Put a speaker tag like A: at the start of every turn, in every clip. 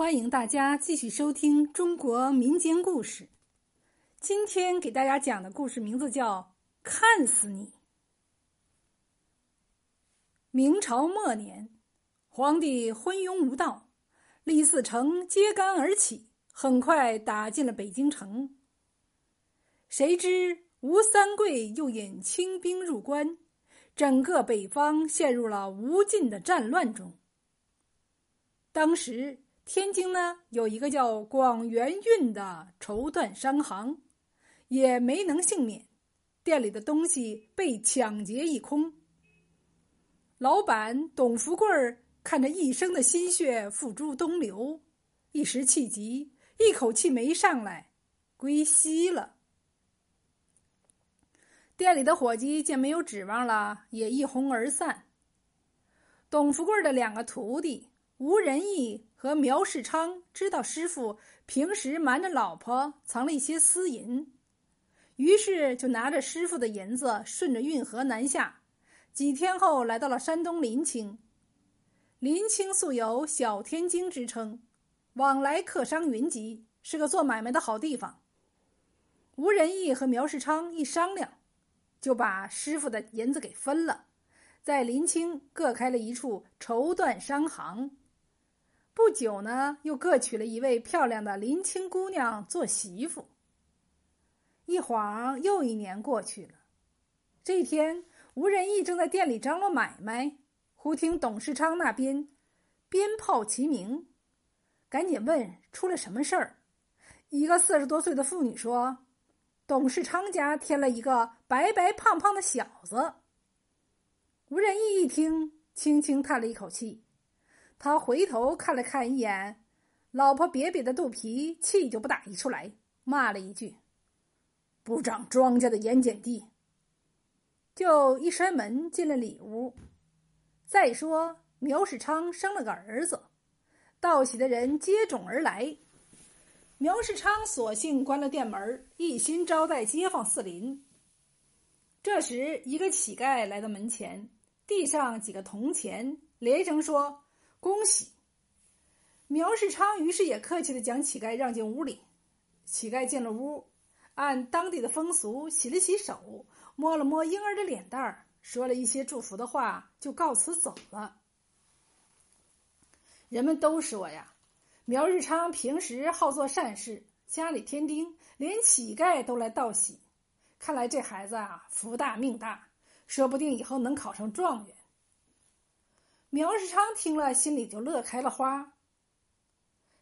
A: 欢迎大家继续收听中国民间故事。今天给大家讲的故事名字叫《看死你》。明朝末年，皇帝昏庸无道，李自成揭竿而起，很快打进了北京城。谁知吴三桂又引清兵入关，整个北方陷入了无尽的战乱中。当时。天津呢有一个叫广元运的绸缎商行，也没能幸免，店里的东西被抢劫一空。老板董福贵儿看着一生的心血付诸东流，一时气急，一口气没上来，归西了。店里的伙计见没有指望了，也一哄而散。董福贵的两个徒弟。吴仁义和苗世昌知道师傅平时瞒着老婆藏了一些私银，于是就拿着师傅的银子顺着运河南下。几天后，来到了山东临清。临清素有“小天津”之称，往来客商云集，是个做买卖的好地方。吴仁义和苗世昌一商量，就把师傅的银子给分了，在临清各开了一处绸缎商行。不久呢，又各娶了一位漂亮的林清姑娘做媳妇。一晃又一年过去了。这天，吴仁义正在店里张罗买卖，忽听董世昌那边鞭炮齐鸣，赶紧问出了什么事儿。一个四十多岁的妇女说：“董世昌家添了一个白白胖胖的小子。”吴仁义一听，轻轻叹了一口气。他回头看了看一眼，老婆瘪瘪的肚皮，气就不打一处来，骂了一句：“不长庄稼的盐碱地。”就一摔门进了里屋。再说苗世昌生了个儿子，道喜的人接踵而来。苗世昌索性关了店门，一心招待街坊四邻。这时，一个乞丐来到门前，递上几个铜钱，连声说。恭喜！苗世昌于是也客气的将乞丐让进屋里。乞丐进了屋，按当地的风俗洗了洗手，摸了摸婴儿的脸蛋儿，说了一些祝福的话，就告辞走了。人们都说呀，苗日昌平时好做善事，家里添丁，连乞丐都来道喜。看来这孩子啊，福大命大，说不定以后能考上状元。苗世昌听了，心里就乐开了花。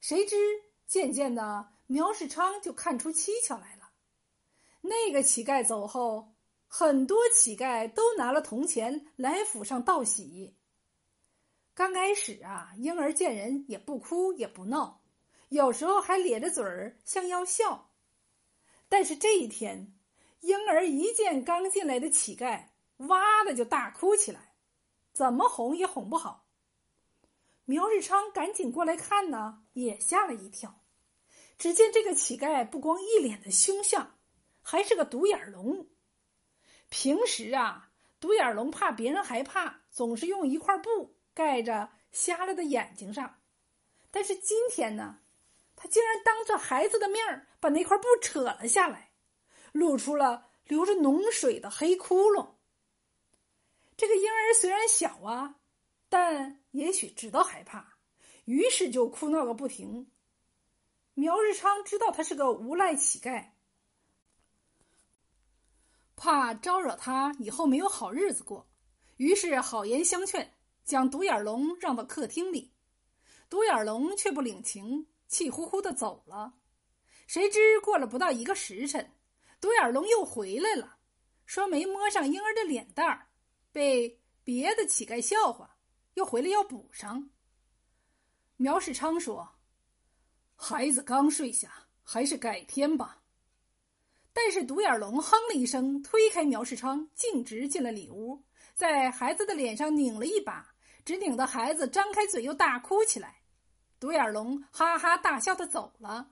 A: 谁知渐渐的，苗世昌就看出蹊跷来了。那个乞丐走后，很多乞丐都拿了铜钱来府上道喜。刚开始啊，婴儿见人也不哭也不闹，有时候还咧着嘴儿像要笑。但是这一天，婴儿一见刚进来的乞丐，哇的就大哭起来。怎么哄也哄不好。苗日昌赶紧过来看呢，也吓了一跳。只见这个乞丐不光一脸的凶相，还是个独眼龙。平时啊，独眼龙怕别人害怕，总是用一块布盖着瞎了的眼睛上。但是今天呢，他竟然当着孩子的面把那块布扯了下来，露出了流着脓水的黑窟窿。这个婴儿虽然小啊，但也许知道害怕，于是就哭闹个不停。苗日昌知道他是个无赖乞丐，怕招惹他以后没有好日子过，于是好言相劝，将独眼龙让到客厅里。独眼龙却不领情，气呼呼的走了。谁知过了不到一个时辰，独眼龙又回来了，说没摸上婴儿的脸蛋儿。被别的乞丐笑话，又回来要补上。苗世昌说：“孩子刚睡下，还是改天吧。”但是独眼龙哼了一声，推开苗世昌，径直进了里屋，在孩子的脸上拧了一把，只拧得孩子张开嘴又大哭起来。独眼龙哈哈大笑的走了。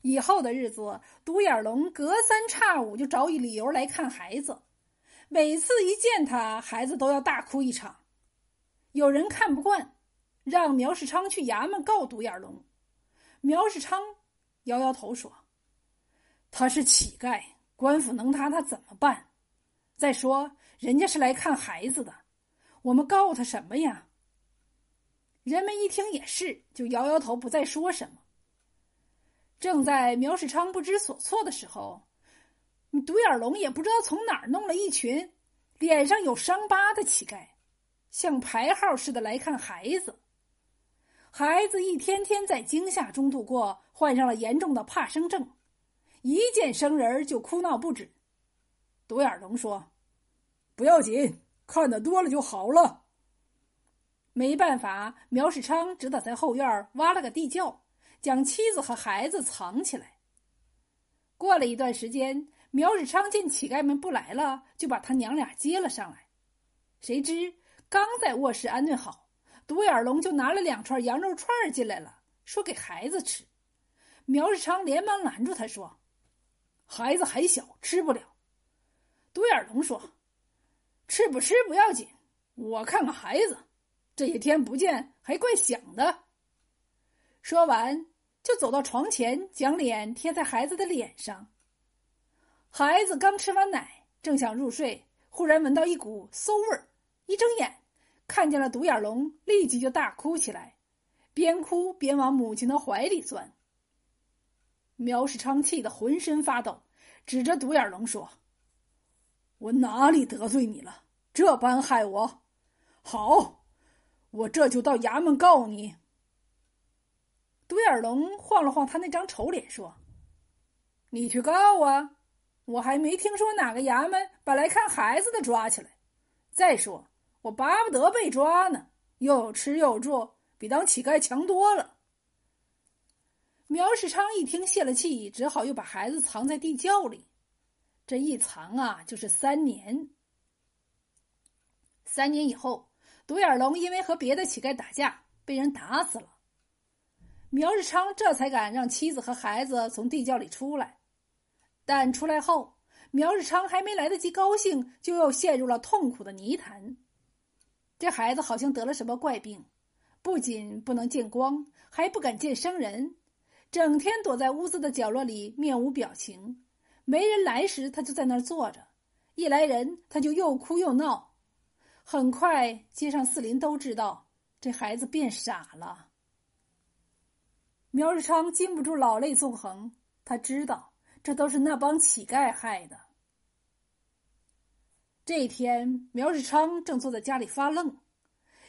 A: 以后的日子，独眼龙隔三差五就找一理由来看孩子。每次一见他，孩子都要大哭一场。有人看不惯，让苗世昌去衙门告独眼龙。苗世昌摇摇头说：“他是乞丐，官府能拿他怎么办？再说人家是来看孩子的，我们告他什么呀？”人们一听也是，就摇摇头，不再说什么。正在苗世昌不知所措的时候，独眼龙也不知道从哪儿弄了一群脸上有伤疤的乞丐，像排号似的来看孩子。孩子一天天在惊吓中度过，患上了严重的怕生症，一见生人就哭闹不止。独眼龙说：“不要紧，看得多了就好了。”没办法，苗世昌只得在后院挖了个地窖，将妻子和孩子藏起来。过了一段时间，苗世昌见乞丐们不来了，就把他娘俩接了上来。谁知刚在卧室安顿好。独眼龙就拿了两串羊肉串进来了，说给孩子吃。苗世昌连忙拦住他说：“孩子还小，吃不了。”独眼龙说：“吃不吃不要紧，我看看孩子，这些天不见，还怪想的。”说完，就走到床前，将脸贴在孩子的脸上。孩子刚吃完奶，正想入睡，忽然闻到一股馊味儿，一睁眼。看见了独眼龙，立即就大哭起来，边哭边往母亲的怀里钻。苗世昌气得浑身发抖，指着独眼龙说：“我哪里得罪你了？这般害我！好，我这就到衙门告你。”独眼龙晃了晃他那张丑脸，说：“你去告啊！我还没听说哪个衙门把来看孩子的抓起来。再说。”我巴不得被抓呢，又有吃又住，比当乞丐强多了。苗世昌一听泄了气，只好又把孩子藏在地窖里。这一藏啊，就是三年。三年以后，独眼龙因为和别的乞丐打架，被人打死了。苗世昌这才敢让妻子和孩子从地窖里出来，但出来后，苗日昌还没来得及高兴，就又陷入了痛苦的泥潭。这孩子好像得了什么怪病，不仅不能见光，还不敢见生人，整天躲在屋子的角落里，面无表情。没人来时，他就在那儿坐着；一来人，他就又哭又闹。很快，街上四邻都知道这孩子变傻了。苗日昌禁不住老泪纵横，他知道这都是那帮乞丐害的。这天，苗世昌正坐在家里发愣，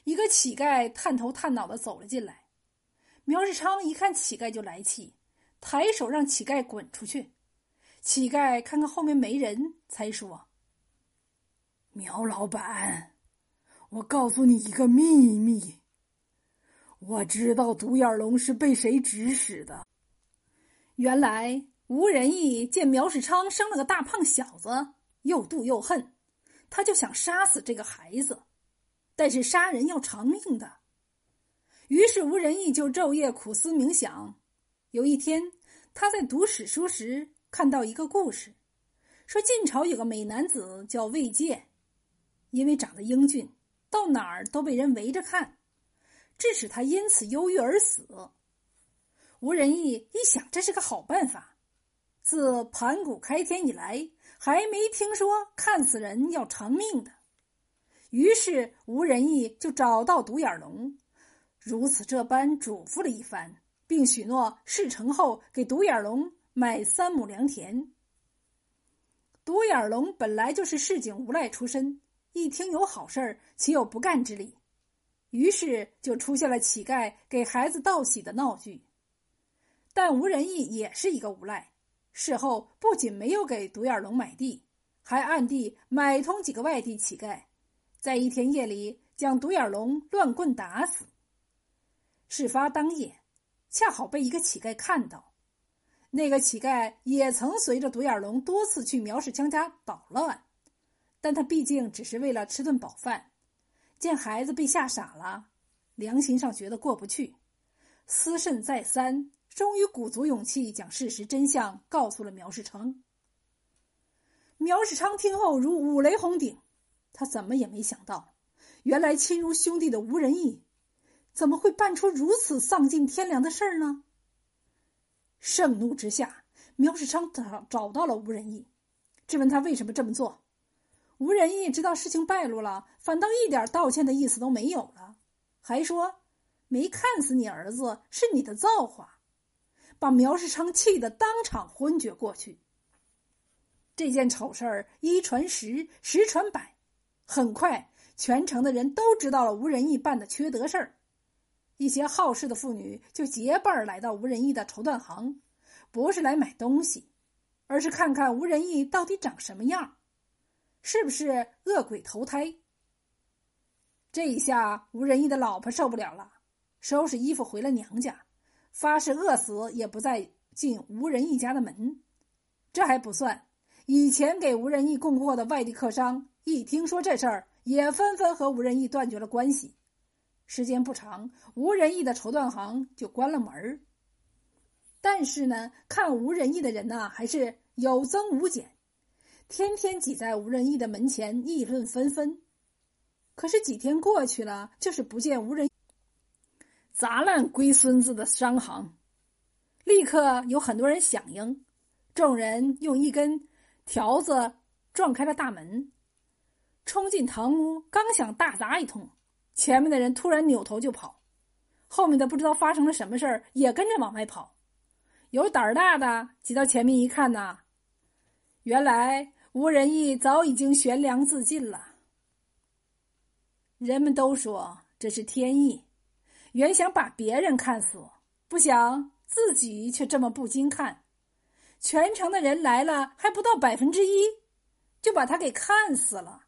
A: 一个乞丐探头探脑的走了进来。苗世昌一看乞丐就来气，抬手让乞丐滚出去。乞丐看看后面没人，才说：“苗老板，我告诉你一个秘密。我知道独眼龙是被谁指使的。原来吴仁义见苗世昌生了个大胖小子，又妒又恨。”他就想杀死这个孩子，但是杀人要偿命的。于是吴仁义就昼夜苦思冥想。有一天，他在读史书时看到一个故事，说晋朝有个美男子叫魏建，因为长得英俊，到哪儿都被人围着看，致使他因此忧郁而死。吴仁义一想，这是个好办法。自盘古开天以来。还没听说看死人要偿命的，于是吴仁义就找到独眼龙，如此这般嘱咐了一番，并许诺事成后给独眼龙买三亩良田。独眼龙本来就是市井无赖出身，一听有好事儿，岂有不干之理？于是就出现了乞丐给孩子道喜的闹剧。但吴仁义也是一个无赖。事后不仅没有给独眼龙买地，还暗地买通几个外地乞丐，在一天夜里将独眼龙乱棍打死。事发当夜，恰好被一个乞丐看到。那个乞丐也曾随着独眼龙多次去苗世强家捣乱，但他毕竟只是为了吃顿饱饭，见孩子被吓傻了，良心上觉得过不去，思慎再三。终于鼓足勇气，将事实真相告诉了苗世昌。苗世昌听后如五雷轰顶，他怎么也没想到，原来亲如兄弟的吴仁义，怎么会办出如此丧尽天良的事儿呢？盛怒之下，苗世昌找找到了吴仁义，质问他为什么这么做。吴仁义知道事情败露了，反倒一点道歉的意思都没有了，还说没看死你儿子是你的造化，把苗世昌气得当场昏厥过去。这件丑事儿一传十，十传百，很快全城的人都知道了吴仁义办的缺德事儿。一些好事的妇女就结伴来到吴仁义的绸缎行，不是来买东西，而是看看吴仁义到底长什么样，是不是恶鬼投胎。这一下，吴仁义的老婆受不了了，收拾衣服回了娘家，发誓饿死也不再进吴仁义家的门。这还不算。以前给吴仁义供货的外地客商，一听说这事儿，也纷纷和吴仁义断绝了关系。时间不长，吴仁义的绸缎行就关了门儿。但是呢，看吴仁义的人呢，还是有增无减，天天挤在吴仁义的门前议论纷纷。可是几天过去了，就是不见吴仁砸烂龟孙子的商行，立刻有很多人响应，众人用一根。条子撞开了大门，冲进堂屋，刚想大砸一通，前面的人突然扭头就跑，后面的不知道发生了什么事儿，也跟着往外跑。有胆儿大的挤到前面一看呐，原来吴仁义早已经悬梁自尽了。人们都说这是天意，原想把别人看死，不想自己却这么不经看。全城的人来了，还不到百分之一，就把他给看死了。